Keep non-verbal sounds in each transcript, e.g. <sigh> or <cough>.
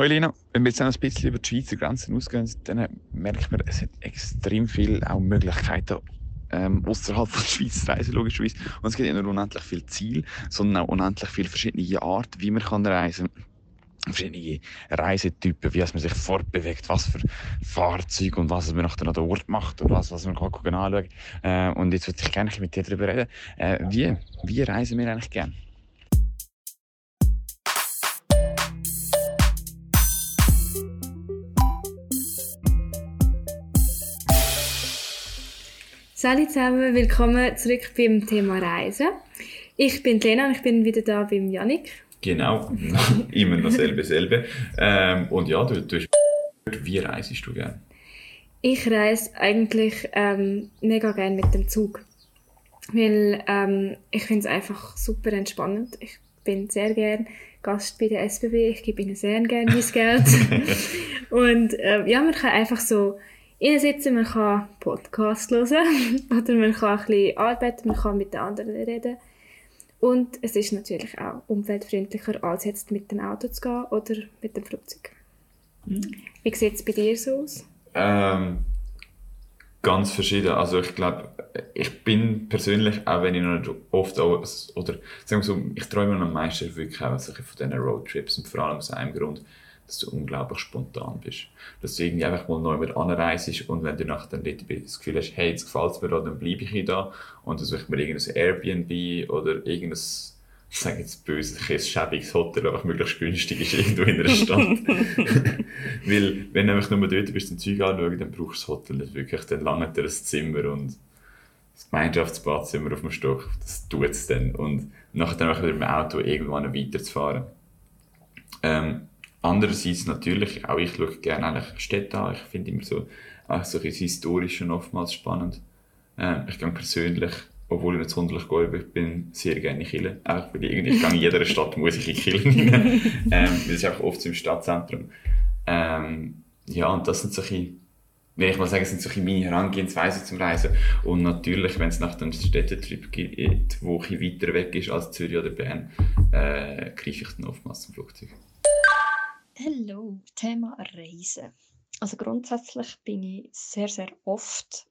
Hallo Lina, wenn wir jetzt ein bisschen über die Schweizer Grenzen ausgehen, dann merkt man, es hat extrem viele auch Möglichkeiten, ähm, außerhalb der Schweiz zu reisen, logischerweise. Und es gibt nicht nur unendlich viele Ziele, sondern auch unendlich viele verschiedene Arten, wie man kann reisen kann verschiedene Reisetypen, wie man sich fortbewegt, was für Fahrzeuge und was man nachher an der Ort macht und was, was man kann anschauen äh, Und jetzt würde ich gerne mit dir darüber reden. Äh, wie, wie reisen wir eigentlich gerne? Salut zusammen, willkommen zurück beim Thema Reisen. Ich bin Lena und ich bin wieder da beim Yannick. Genau, <laughs> immer noch selbe, selbe. Ähm, und ja, du, du wie reisest du gerne? Ich reise eigentlich ähm, mega gerne mit dem Zug. Weil ähm, ich finde es einfach super entspannend. Ich bin sehr gerne Gast bei der SBB. Ich gebe ihnen sehr gerne mein Geld. <laughs> und äh, ja, man kann einfach so sitzen, man kann Podcast hören <laughs> oder man kann ein bisschen arbeiten, man kann mit den anderen reden. Und es ist natürlich auch umweltfreundlicher, als jetzt mit dem Auto zu gehen oder mit dem Flugzeug. Mhm. Wie sieht es bei dir so aus? Ähm, ganz verschieden. Also ich glaube, ich bin persönlich, auch wenn ich noch nicht oft auch, oder sagen wir so, ich träume am meisten wirklich auch von diesen Roadtrips und vor allem aus einem Grund, dass du unglaublich spontan bist. Dass du irgendwie einfach mal neu mit anreist und wenn du nachher dann dort das Gefühl hast, hey, jetzt gefällt es mir da, dann bleibe ich hier da und dann suche ich mir irgendein Airbnb oder irgendein ich sage jetzt böse, ein schäbiges Hotel, aber möglichst günstig ist irgendwo in einer Stadt. <laughs> Weil, wenn du einfach nur dort bist, ein Zeug anschauen, dann brauchst du das Hotel nicht wirklich. Dann langt dir ein Zimmer und das Gemeinschaftsbadzimmer auf dem Stock, das tut es dann. Und nachher dann einfach mit dem Auto irgendwann weiterzufahren. Ähm, Andererseits natürlich, auch ich schaue gerne eigentlich Städte an. Ich finde immer so, auch so ein historisch und oftmals spannend. Ähm, ich gehe persönlich, obwohl ich nicht sonderlich gläubig bin, sehr gerne in Kirche. Einfach weil ich, irgendwie, ich gehe in jeder Stadt muss ich in Kirche rein. <laughs> ähm, das ist einfach oft im Stadtzentrum. Ähm, ja, und das sind solche, wenn ich mal sagen, sind solche meine Herangehensweise zum Reisen. Und natürlich, wenn es nach einem Städtetrip geht, wo ein weiter weg ist als Zürich oder Bern, äh, greife ich dann oftmals zum Flugzeug. Hallo, Thema Reisen. Also grundsätzlich bin ich sehr, sehr oft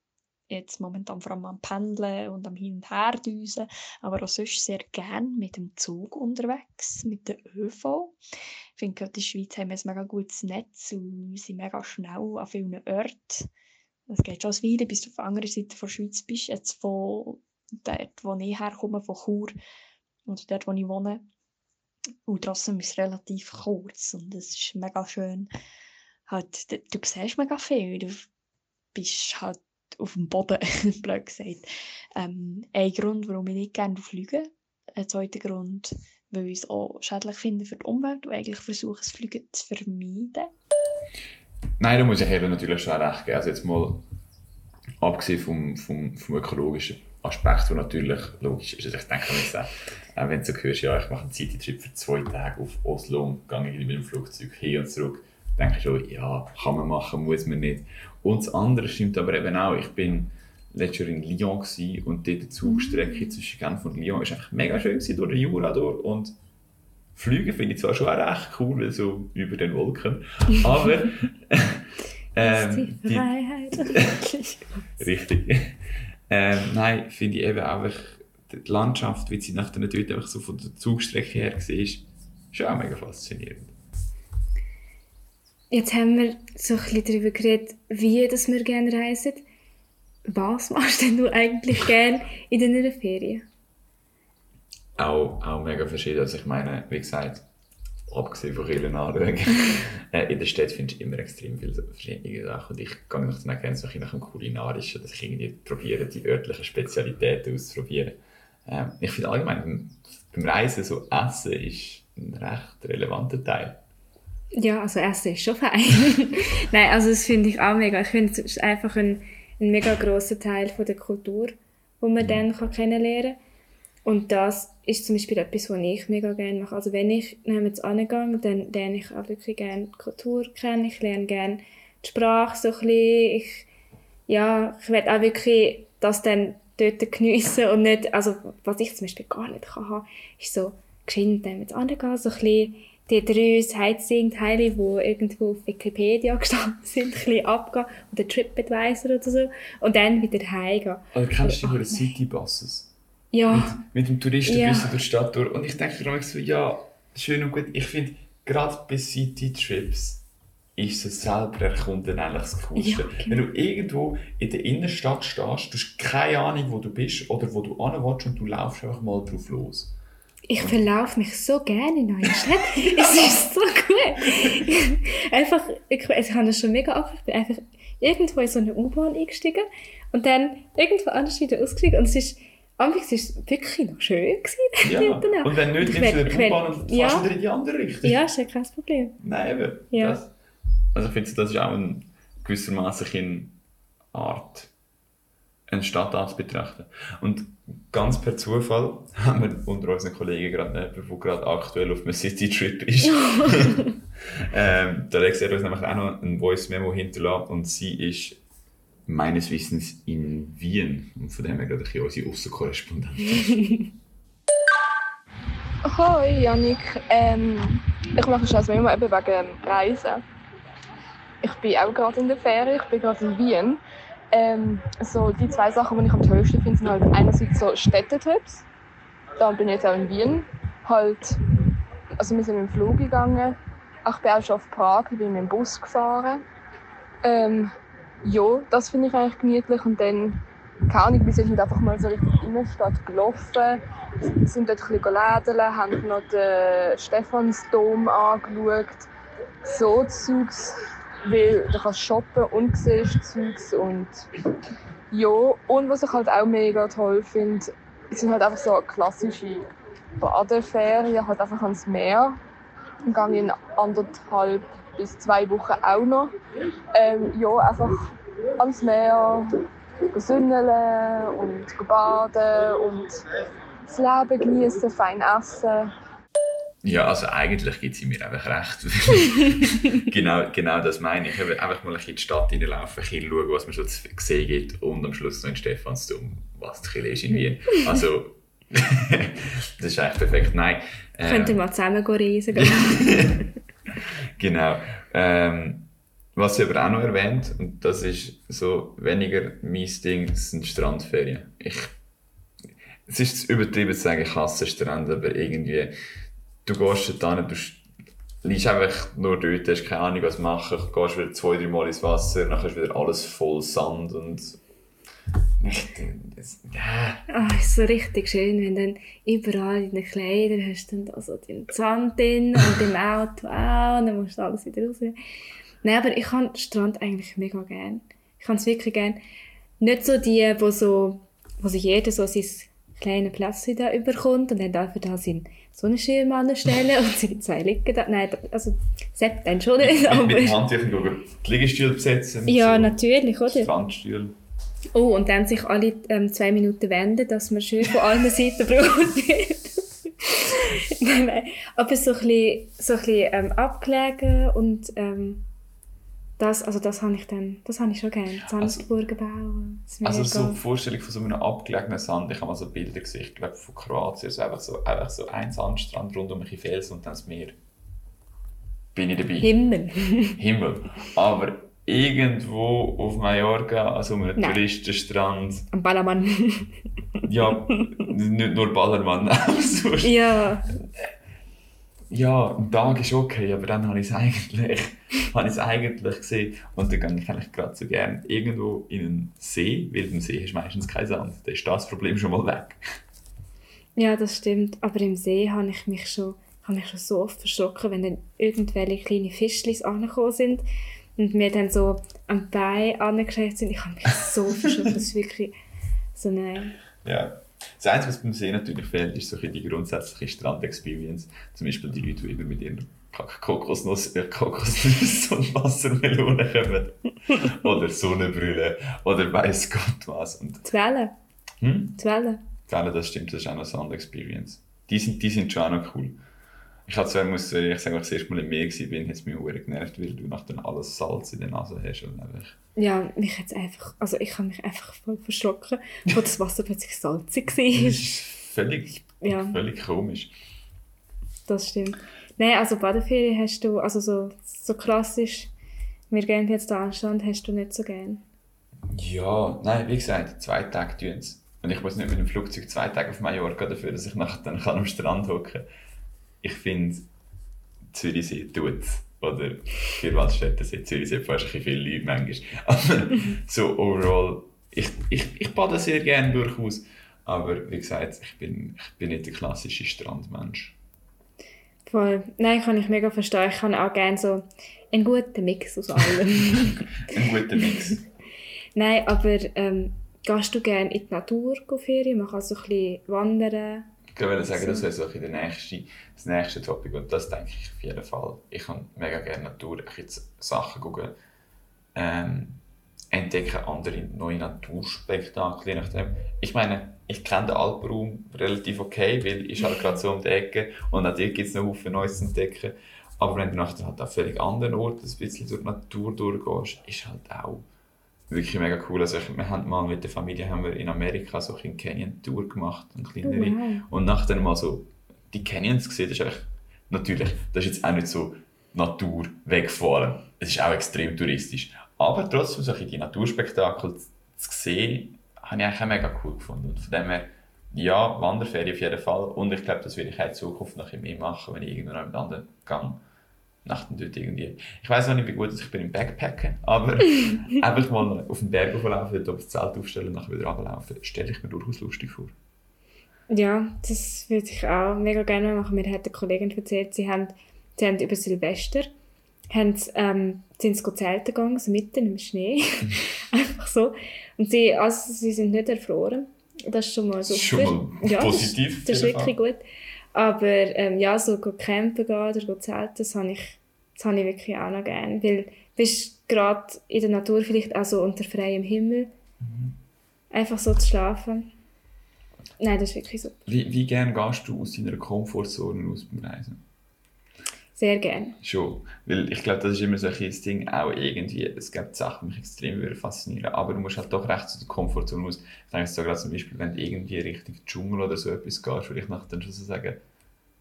jetzt momentan vor allem am Pendeln und am Hin- und Herdüsen, aber auch sonst sehr gern mit dem Zug unterwegs, mit der ÖV. Ich finde gerade in der Schweiz haben wir ein mega gutes Netz und sind mega schnell an vielen Orten. Es geht schon eine Weile, bis du auf der anderen Seite der Schweiz bist, jetzt von dort, wo ich herkomme, von Chur, oder dort, wo ich wohne und trotzdem ist es relativ kurz und es ist mega schön. Halt, du, du siehst mega viel, du bist halt auf dem Boden, <laughs> blöd gesagt. Ähm, ein Grund, warum ich nicht gerne fliege. Ein zweiter Grund, weil ich es auch schädlich finde für die Umwelt und eigentlich versuche, das Fliegen zu vermeiden. Nein, da muss ich eben natürlich schon recht geben. Also jetzt mal abgesehen vom, vom, vom ökologischen Aspekt, der natürlich logisch ist. Also ich denke mir auch, auch wenn du so hörst, ja, ich mache einen City-Trip für zwei Tage auf Oslo und gehe mit dem Flugzeug hin und zurück, denke ich schon, ja, kann man machen, muss man nicht. Und das andere stimmt aber eben auch. Ich bin letztes Jahr in Lyon und dort die Zugstrecke zwischen Genf und Lyon war einfach mega schön gewesen, durch den Jura durch. Und Flüge finde ich zwar schon auch recht cool, so über den Wolken, aber... <laughs> ähm, die Freiheit. <laughs> Richtig. Ähm, nein, finde ich eben einfach die Landschaft, wie sie nach der dort einfach so von der Zugstrecke her war, ist schon auch mega faszinierend. Jetzt haben wir so ein bisschen darüber geredet, wie dass wir gerne reisen. Was machst denn du eigentlich gerne in deiner Ferien? Auch, auch mega verschieden. Also ich meine, wie gesagt, abgesehen von vielen anschauen, äh, in der Stadt findest du immer extrem viele verschiedene Sachen. Und ich gehe nach dann gerne so nach dem Kulinarischen, dass ich irgendwie probiere, die örtlichen Spezialitäten auszuprobieren. Ähm, ich finde allgemein, beim Reisen so Essen ist ein recht relevanter Teil. Ja, also Essen ist schon fein. <laughs> Nein, also das finde ich auch mega. Ich finde, es ist einfach ein, ein mega grosser Teil von der Kultur, wo man mhm. dann kann kennenlernen kann. Und das ist zum Beispiel etwas, was ich mega gerne mache. Also wenn ich jetzt angehe, dann lerne ich auch wirklich gerne die Kultur kennen. Ich lerne gerne die Sprache so ein bisschen. Ich, ja, ich werde auch wirklich das dann dort geniessen und nicht, also was ich zum Beispiel gar nicht kann haben, ist so geschwind dann mit angehen, so ein bisschen die drei Sightseeing-Teile, die irgendwo auf Wikipedia <laughs> gestanden sind, ein bisschen abgehen oder TripAdvisor oder so und dann wieder heimgehen. Oder kennst du die. Citybuses? Ja, Mit dem Touristenbus Ja. durch die Stadt durch. Und ich denke mir so, ja, schön und gut. Ich finde, gerade bei City-Trips ist es selber erkunden eigentlich das Coolste. Ja, genau. Wenn du irgendwo in der Innenstadt stehst, du hast keine Ahnung, wo du bist oder wo du hin und du laufst einfach mal drauf los. ich verlaufe mich so gerne in neue Städte. <laughs> es ist so gut. einfach, ich, also ich habe das schon mega oft, ich bin einfach irgendwo in so eine U-Bahn eingestiegen und dann irgendwo anders wieder ausgestiegen und es ist, anfangs ist es wirklich noch schön gewesen. Ja, <laughs> und wenn nicht, Ich nimmst du den U-Bahn und fährst ja. wieder in die andere Richtung. Ja, ist ja kein Problem. Nein, eben. Ja. Das, also ich finde, das ist auch ein gewissermaßen eine Art, eine Stadt anzubetrachten. Und ganz per Zufall <laughs> haben wir unter unseren Kollegen gerade jemanden, der gerade aktuell auf einem City-Trip ist. <laughs> ähm, der Alex hat uns nämlich auch noch ein Voice-Memo hinterlassen und sie ist meines Wissens in Wien. Und von dem her gerade ein bisschen unsere Aussenkorrespondentin. <laughs> Hoi Janik, ähm, ich mache schon also immer eben wegen Reisen. Ich bin auch gerade in der Ferien, ich bin gerade in Wien. Ähm, so die zwei Sachen, die ich am tollsten finde, sind halt einerseits so Städtetrips. Da bin ich jetzt auch in Wien. Halt, also wir sind mit dem Flug gegangen. Ich bin auch schon auf Prag, ich bin mit dem Bus gefahren. Ähm, ja, das finde ich eigentlich gemütlich. Und dann, keine Ahnung, wir sind einfach mal so richtig in die Innenstadt gelaufen sind dort ein bisschen lädeln, haben noch den Stephansdom angeschaut. So Zeugs, weil du kannst shoppen und siehst Zeugs und ja. Und was ich halt auch mega toll finde, sind halt einfach so klassische Badeferien, halt einfach ans Meer. Dann gehe in anderthalb bis zwei Wochen auch noch. Ähm, ja, einfach ans Meer, gesündeln und baden und das Leben genießen, fein essen. Ja, also eigentlich gibt sie mir einfach recht. <laughs> genau, genau das meine ich. Einfach mal ein bisschen in die Stadt reinlaufen, ein bisschen schauen, was man schon zu sehen gibt und am Schluss noch in Stephansdom, was zu ist in Wien. Also, <laughs> das ist eigentlich perfekt. Nein. äh, Könnt ihr mal zusammen reisen gehen. <laughs> <laughs> genau. Ähm, was sie aber auch noch erwähnt, und das ist so weniger mein Ding, sind Strandferien. Ich, es ist übertrieben zu sagen, ich hasse Strände, aber irgendwie, du gehst hin, du liegst einfach nur dort, hast keine Ahnung, was machen, gehst wieder zwei, drei Mal ins Wasser, dann ist wieder alles voll Sand und ich, das, ja, Ah, ist so richtig schön, wenn dann überall in den Kleidern hast du dann da so den Sand drin und im <laughs> Auto auch, und dann musst du alles wieder raus. Nein, aber ich habe den Strand eigentlich mega gern. Ich habe es wirklich gern. Nicht so die, wo so, wo sich jeder so sein kleines Plätzchen da überkommt und dann darf er da seinen Sonnenschirm anstellen und seine zwei liegen da. Nein, also Sepp dann schon nicht, mit, aber... mit Handtüchern schauen, die Liegestühle besetzen. mit Ja, so natürlich, oder? Strandstühlen. Oh, und dann sich alle ähm, zwei Minuten wenden, dass man schön von allen <laughs> Seiten wird. <laughs> nein, nein. Aber so ein bisschen, so ein bisschen ähm, abgelegen und ähm, das, also das habe ich dann, das habe ich schon gerne. Sandburgen bauen. Also mega- so die Vorstellung von so einem abgelegenen Sand, ich habe mal so Bilder gesehen, ich glaube von Kroatien, so einfach so, einfach so ein Sandstrand rund um ein Felsen und dann das Meer. Bin ich dabei. Himmel. Himmel. Aber irgendwo auf Mallorca, also um einen Nein. Touristenstrand, Am Ballermann. <laughs> ja, nicht nur Ballermann, <laughs> auch sonst. ja. Ja, ein Tag ist okay, aber dann habe ich es eigentlich, <laughs> habe ich eigentlich gesehen. Und dann gehe ich eigentlich gerade so gerne irgendwo in einen See, weil im See ist meistens kein Sand. Dann ist das Problem schon mal weg. ja, das stimmt. Aber im See habe ich mich schon, habe mich schon so oft verschrocken, wenn dann irgendwelche kleine Fischlis angekommen sind und mir dann so am Bein angeschreckt sind. Ich habe mich so <laughs> verschrocken. Das ist wirklich so eine... Ja. Das Einzige, was beim See natürlich fehlt, ist so die grundsätzliche Strand-Experience. Zum Beispiel die Leute, die immer mit ihren Kokosnuss, äh, Kokosnüsse <laughs> und Wassermelonen kommen. oder Sonnenbrille. Oder weiss Gott was. Und, Die Wellen. hm? Die Wellen. Ja, das stimmt, das ist auch noch eine Sand-Experience. Die sind, die sind schon auch noch cool. Ich hatte zwar, muss ich sagen, als ich das erste Mal im Meer war, hat es mich auch genervt, weil du nach dann alles Salz in der Nase hast. Und einfach, Ja, mich jetzt einfach, also ich habe mich einfach voll verschrocken, wo das Wasser plötzlich salzig das war. ist völlig, Ja. völlig komisch. Das stimmt. Nein, also Badeferien hast du, also so, so klassisch, wir gehen jetzt da anstand, hast du nicht so gern. Ja, nein, wie gesagt, zwei Tage tun es. Und ich muss nicht mit dem Flugzeug zwei Tage auf Mallorca dafür, dass ich nachher dann kann am Strand hocken kann. Ich finde, Zürichsee tut Oder Vierwaldstättersee, Zürichsee, fast ein viele Leute manchmal. <laughs> Aber so overall, ich, ich, ich bade sehr gerne durchaus. Aber wie gesagt, ich bin, ich bin nicht der klassische Strandmensch. Voll. Nein, kann ich mega verstehen. Ich kann auch gerne so einen guten Mix aus allem. <laughs> Ein guter Mix. <laughs> Nein, aber ähm, gehst du gerne in die Natur Ferien? Man kann so ein bisschen wandern. Ich wollte sagen, das wäre so ein der nächste, das nächste Topic und das denke ich auf jeden Fall. Ich kann mega gerne Natur, ich jetzt Sachen gucken, ähm, entdecken andere neue Naturspektakel, je nachdem. Ich meine, ich kenne den Alpenraum relativ okay, weil ich halt gerade so um die Ecke und auch dort gibt es noch viele Neues zu entdecken. Aber wenn du nachher halt an völlig anderen Orten ein bisschen durch die Natur durchgehst, ist halt auch wirklich mega cool. Also ich, wir haben mal mit der Familie haben wir in Amerika so eine Canyon-Tour gemacht, eine kleinere. Oh, wow. Und nachher mal so die Canyons gesehen, das ist echt, natürlich, das ist jetzt auch nicht so Natur weggefahren. Es ist auch extrem touristisch. Aber trotzdem so die Naturspektakel zu sehen, habe ich eigentlich auch mega cool gefunden. Und von dem her, ja, Wanderferien auf jeden Fall. Und ich glaube, das will ich auch in Zukunft noch ein bisschen mehr machen, wenn ich irgendwo noch mit anderen gehe. Nachten dort irgendwie. Ich weiß noch nicht, wie gut ich bin im Backpacken, aber <laughs> einfach mal auf den Berg hochlaufen, dort das Zelt aufstellen und nachher wieder runterlaufen, stelle ich mir durchaus lustig vor. Ja, das würde ich auch mega gerne machen. Mir hat eine Kollegin erzählt, sie haben, sie haben über Silvester haben, sie, ähm, sind sie zelten gegangen, so mitten im Schnee. <laughs> Einfach so. Und sie, also, sie sind nicht erfroren. Das ist schon mal super. Schon mal ja, positiv, Das, das ist wirklich gut. Aber ähm, ja, so go campen gehen oder go zelten, das habe ich, das habe ich wirklich auch noch gerne. Weil du bist gerade in der Natur vielleicht auch so unter freiem Himmel. Mhm. Einfach so zu schlafen. Nein, das ist wirklich super. Wie, wie gern gehst du aus deiner Komfortzone aus beim Reisen? Sehr gerne. Schon. Weil ich glaube, das ist immer so ein Ding, auch irgendwie, es gibt Sachen, die mich extrem faszinieren aber du musst halt doch recht zu der Komfortzone aus. Ich denke so gerade zum Beispiel, wenn du irgendwie Richtung Dschungel oder so etwas gehst, würde ich nachher dann schon so sagen,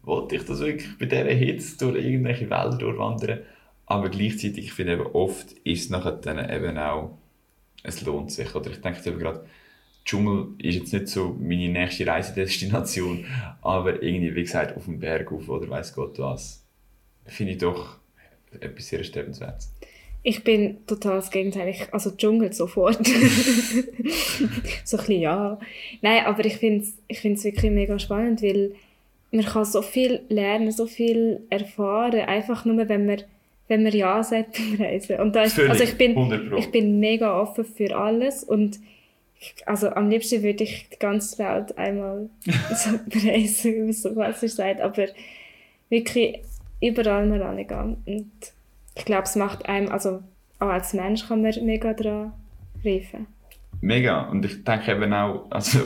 wollte ich das wirklich bei dieser Hitze durch irgendwelche Wälder durchwandern? Aber gleichzeitig, ich finde eben oft, ist es nachher dann eben auch, es lohnt sich. Oder ich denke eben gerade, Dschungel ist jetzt nicht so meine nächste Reisedestination, <laughs> aber irgendwie, wie gesagt, auf dem Berg auf oder weiß Gott was, finde ich doch etwas sehr Erstrebenswertes. Ich bin total das Gegenteil. Ich, also Dschungel sofort. <laughs> so ein bisschen ja. Nein, aber ich finde es ich wirklich mega spannend, weil man kann so viel lernen, so viel erfahren, einfach nur, wenn man, wenn man Ja sagt beim Reisen. Und da ist, Völlig, also ich bin, 100 Pro. ich bin mega offen für alles und ich- also am liebsten würde ich die ganze Welt einmal <laughs> so bereisen, wie so klassisch sagt, aber wirklich überall mal angehen. Und ich glaube, es macht einem, also auch als Mensch kann man mega dran reifen. Mega. Und ich denke eben auch, also,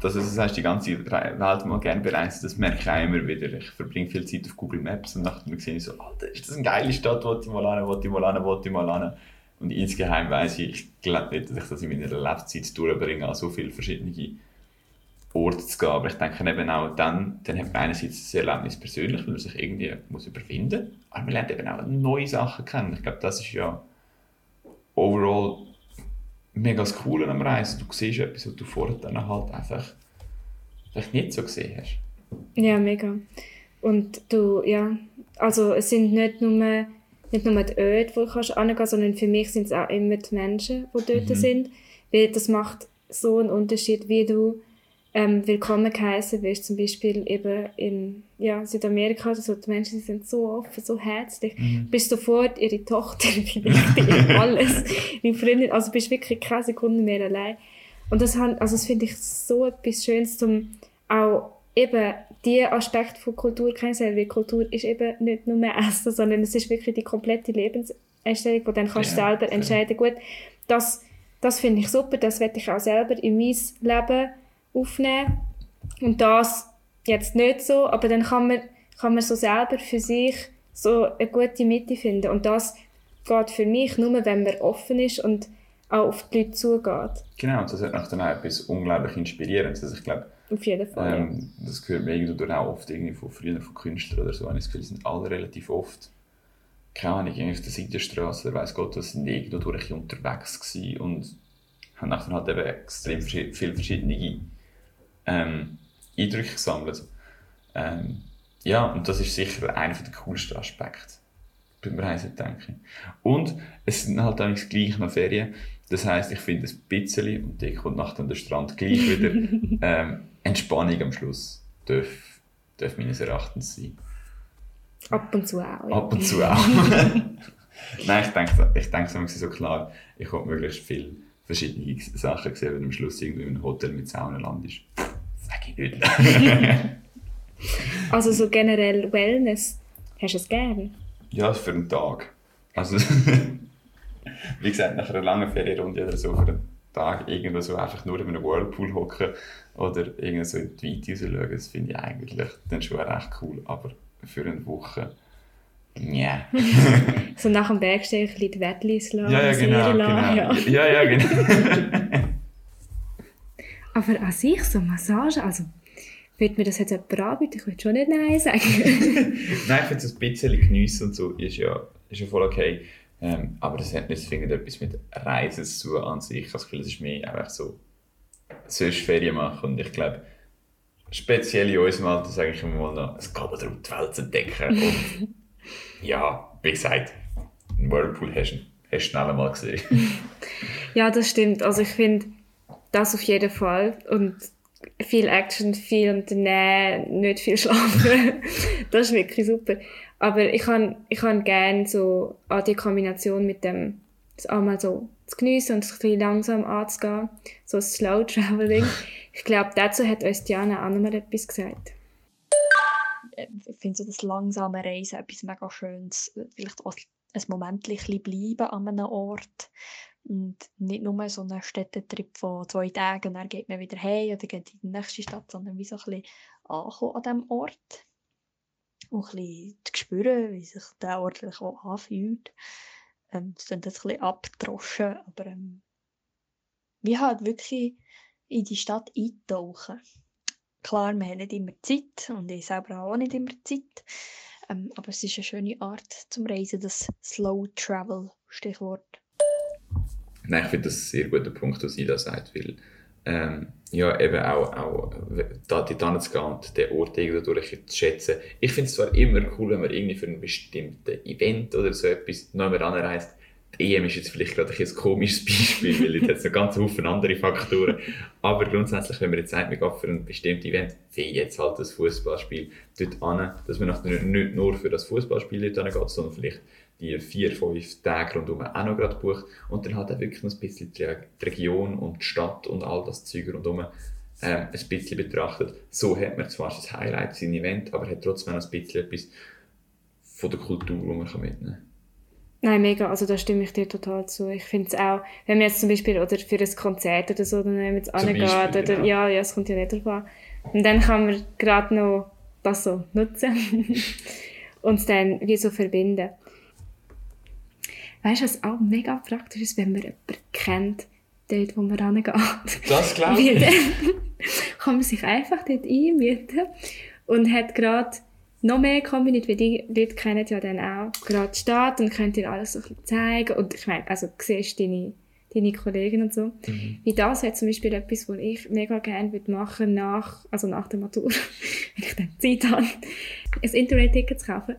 dass das heißt, die ganze Welt mal gerne bereisen, das merke ich auch immer wieder. Ich verbringe viel Zeit auf Google Maps und nachher sehe ich so, Alter, ist das eine geile Stadt, wo ich mal hin, wo ich mal hin, wo ich mal hin. Und insgeheim weiss ich, ich glaube nicht, dass ich das in meiner Lebenszeit durchbringe, an so viele verschiedene Orte zu gehen. Aber ich denke eben auch dann, dann hat man einerseits das Erlebnis persönlich, weil man sich irgendwie muss überwinden muss, aber man lernt eben auch neue Sachen kennen. Ich glaube, das ist ja overall mega das Coole am Reisen. Du siehst etwas, was du vorher dann halt einfach vielleicht nicht so gesehen hast. Ja, mega. Und du, ja, also es sind nicht nur, nicht nur die Orte, wo du kannst kannst, sondern für mich sind es auch immer die Menschen, die dort Mhm. sind. Weil das macht so einen Unterschied, wie du ähm, willkommen geheißen wirst, zum Beispiel eben in ja, Südamerika oder so. Die Menschen die sind so offen, so herzlich. Mhm. Du bist sofort ihre Tochter, <laughs> ihre alles, ihre Freundin, also du bist wirklich keine Sekunde mehr allein. Und das, han- also das finde ich so etwas Schönes, zum auch eben die Aspekte von Kultur kennenzulernen, weil Kultur ist eben nicht nur mehr Essen, sondern es ist wirklich die komplette Lebenseinstellung, wo dann kannst du Ja, selber entscheiden, gut, das, das finde ich super, das werde ich auch selber in mein Leben aufnehmen und das jetzt nicht so, aber dann kann man, kann man so selber für sich so eine gute Mitte finden und das geht für mich nur, wenn man offen ist und auch auf die Leute zugeht. Genau, und das hat noch dann auch etwas unglaublich Inspirierendes. Also ich glaube, Auf jeden Fall. Ähm, das gehört mir irgendwie auch oft irgendwie von früher von Künstlern oder so. Ich habe das Gefühl, sind alle relativ oft, keine Ahnung, irgendwie auf der Seitenstraße oder weiss Gott, was sind irgendwo durch unterwegs gewesen und haben nachher halt eben extrem viele verschiedene ähm, Eindrücke gesammelt. Ähm, ja, und das ist sicher einer der coolsten Aspekte beim Reisen, denke ich. Und es sind halt auch gleich noch Ferien. Das heisst, ich finde ein bisschen, und dann kommt nachher der Strand gleich wieder, <laughs> ähm, Entspannung am Schluss darf, darf meines Erachtens sein. Ab und zu auch. Ja. Ab und zu auch. <laughs> Nein, ich denke, ich denke so, so klar, ich habe möglichst viele verschiedene Sachen gesehen, wenn am Schluss irgendwie in einem Hotel mit Saunenland ist. Sag ich nicht. Also so generell Wellness, hast du es gern? ja, für einen Tag. Also, <laughs> wie gesagt, nach einer langen Ferienrunde oder so für einen Tag irgendwo so einfach nur in einem Whirlpool hocken oder irgendwie so in die Weite rausschauen, das finde ich eigentlich dann schon recht cool. Aber für eine Woche, ja. <laughs> So nach dem Bergsteigen ein bisschen die Wettlis lassen, Ja, ja, genau. genau. lassen, Ja, ja, genau. <laughs> Aber an sich, so Massage, also würde mir das jetzt jemand anbieten, ich würde schon nicht Nein sagen. <laughs> Nein, ich finde es ein bisschen geniessen und so ist ja, ist ja voll okay. Ähm, aber das hat nicht zwingend etwas mit Reisen zu tun an sich. Ich habe das Gefühl, es ist mehr einfach so, sonst Ferien machen. Und ich glaube, speziell in unserem Alter sage ich immer mal noch, es geht mir darum, die Welt zu entdecken. Und <laughs> ja, wie gesagt, einen Whirlpool hast du hast du schnell einmal gesehen. ja, das stimmt. Also ich finde das auf jeden Fall. Und viel Action, viel unternehmen, nicht viel <laughs> schlafen. das ist wirklich super. Aber ich kann ich kann gerne so an die Kombination mit dem, das einmal so zu geniessen und es ein bisschen langsam anzugehen, so Slow Traveling. <laughs> Ich glaube, dazu hat uns Diana auch noch mal etwas gesagt. ich finde so das langsame Reisen etwas mega Schönes. Vielleicht auch ein Moment bleiben an einem Ort. Und nicht nur so einen Städtetrip von zwei Tagen und dann geht man wieder heim oder geht in die nächste Stadt, sondern wie so ein bisschen ankommen an diesem Ort. Und ein bisschen zu spüren, wie sich der Ort auch anfühlt. Ähm, es klingt jetzt ein bisschen abgedroschen, aber ähm, wie halt wirklich in die Stadt eintauchen. Klar, wir haben nicht immer Zeit und ich selber habe auch nicht immer Zeit. Ähm, aber es ist eine schöne Art zum Reisen, das Slow Travel Stichwort. Nein, ich finde das ein sehr guter Punkt, was Ida sagt, weil ähm, ja, eben auch, auch da dort zu gehen und den Ort irgendwo durch zu schätzen. Ich finde es zwar immer cool, wenn man irgendwie für ein bestimmtes Event oder so etwas einmal anreist. Die EM ist jetzt vielleicht gerade ein, komisches <laughs> Beispiel, weil es jetzt noch ganz viele andere Faktoren. Aber grundsätzlich, wenn man jetzt sagt, man geht für ein bestimmtes Event, wie jetzt halt das Fußballspiel dort an, dass man nicht nur für das Fußballspiel dort geht, sondern vielleicht die vier, fünf Tage rundherum auch noch gerade bucht und dann halt auch wirklich noch ein bisschen die, Region und die Stadt und all das Zeug rundherum ähm, ein bisschen betrachtet. So hat man zwar sein Highlight, sein Event, aber hat trotzdem noch ein bisschen etwas von der Kultur, die man mitnehmen kann. Nein, mega, also da stimme ich dir total zu. Ich finde es auch, wenn man jetzt zum Beispiel oder für ein Konzert oder so, dann wenn man jetzt Beispiel, oder, genau. ja, ja, es kommt ja nicht drauf an. Und dann kann man gerade noch das so nutzen <laughs> und es dann wie so verbinden. Weißt du, was auch mega praktisch ist, wenn man jemanden kennt, dort, wo man rangeht? Das glaube ich. dann kann man sich einfach dort einmieten und hat gerade noch mehr Community, weil die Leute kennen ja dann auch gerade die Stadt und können dir alles so ein bisschen zeigen. Und ich meine, also du siehst deine, deine Kollegen und so. Mhm. Wie das wäre zum Beispiel etwas, was ich mega gerne würde machen nach, also nach der Matur, <laughs> wenn ich dann Zeit habe, ein Interrail-Ticket zu kaufen.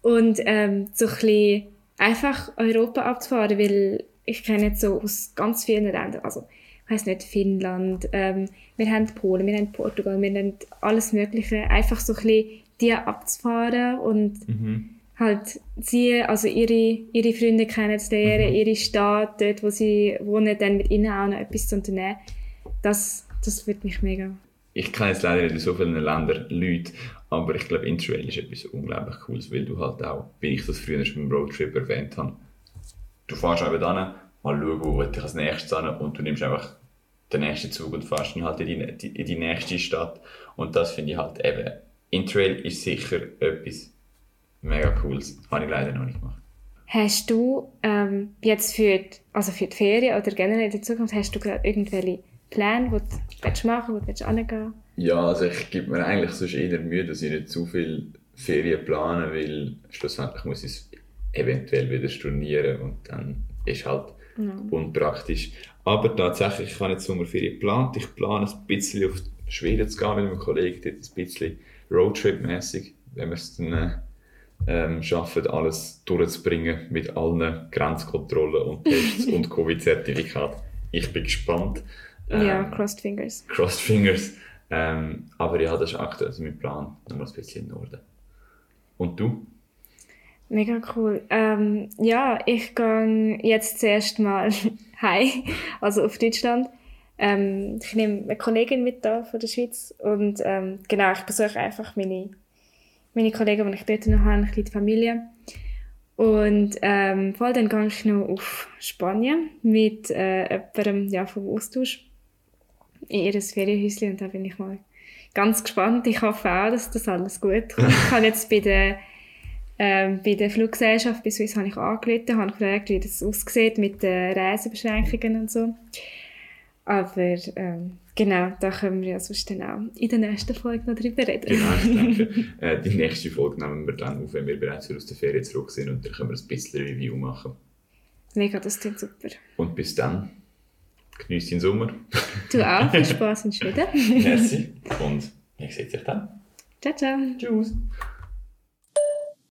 Und ähm, so ein bisschen einfach Europa abzufahren, weil ich kenne jetzt so aus ganz vielen Ländern, also ich weiss nicht, Finnland, ähm, wir haben Polen, wir haben Portugal, wir haben alles Mögliche, einfach so ein bisschen die abzufahren und Mhm. halt sie, also ihre, ihre Freunde kennenzulernen, Mhm. ihre Stadt, dort wo sie wohnen, dann mit ihnen auch noch etwas zu unternehmen, das, das würde mich mega... Ich kenne jetzt leider nicht in so vielen Ländern Leute, aber ich glaube, Interrail ist etwas unglaublich Cooles, weil du halt auch, wie ich das früher schon beim Roadtrip erwähnt habe, du fährst einfach hin, mal schauen, wo will ich als nächstes hin und du nimmst einfach den nächsten Zug und fährst dann halt in die, in die nächste Stadt. Und das finde ich halt eben, Interrail ist sicher etwas mega Cooles. Habe ich leider noch nicht gemacht. Hast du ähm, jetzt für die, also für die Ferien oder generell in der Zukunft, hast du gerade irgendwelche Pläne, die du willst machen willst, wo du willst hingehen Ja, also ich gebe mir eigentlich sonst eher Mühe, dass ich nicht zu viel Ferien plane, weil schlussendlich muss ich es eventuell wieder stornieren und dann ist halt Ja. unpraktisch. Aber tatsächlich, ich habe jetzt Sommerferien geplant. Ich plane ein bisschen auf Schweden zu gehen mit meinem Kollegen, dort ein bisschen Roadtrip-mäßig, wenn wir es dann äh, ähm, schaffen, alles durchzubringen mit allen Grenzkontrollen und Tests und <laughs> Covid-Zertifikaten. Ich bin gespannt. ja, Ähm, crossed fingers. Crossed Fingers. Ähm, aber ja, das ist aktuell also mein Plan. Nochmal ein bisschen im Norden. Und du? Mega cool. Ähm, ja, ich gehe jetzt zuerst mal <laughs> heim, also auf Deutschland. Ähm, ich nehme eine Kollegin mit da von der Schweiz und ähm, genau, ich besuche einfach meine, meine Kollegen, die ich dort noch habe, eine kleine Familie. Und ähm, voll dann gehe ich noch auf Spanien mit äh, jemandem ja, vom Austausch in ihr Ferienhäuschen und da bin ich mal ganz gespannt. Ich hoffe auch, dass das alles gut kommt. Ich habe jetzt bei der ähm, bei der Fluggesellschaft bei Swiss habe ich angerufen, habe gefragt, wie das aussieht mit den Reisebeschränkungen und so. Aber ähm, genau, da können wir ja sonst dann auch in der nächsten Folge noch drüber reden. Genau, ich denke, <laughs> äh, die nächste Folge nehmen wir dann auf, wenn wir bereits wieder aus der Ferien zurück sind und dann können wir ein bisschen Review machen. Mega, das klingt super. Und bis dann, genießt den Sommer. Du auch, <laughs> viel Spaß in Schweden. Merci. Und ich sehe dich dann. Ciao, ciao. Tschüss.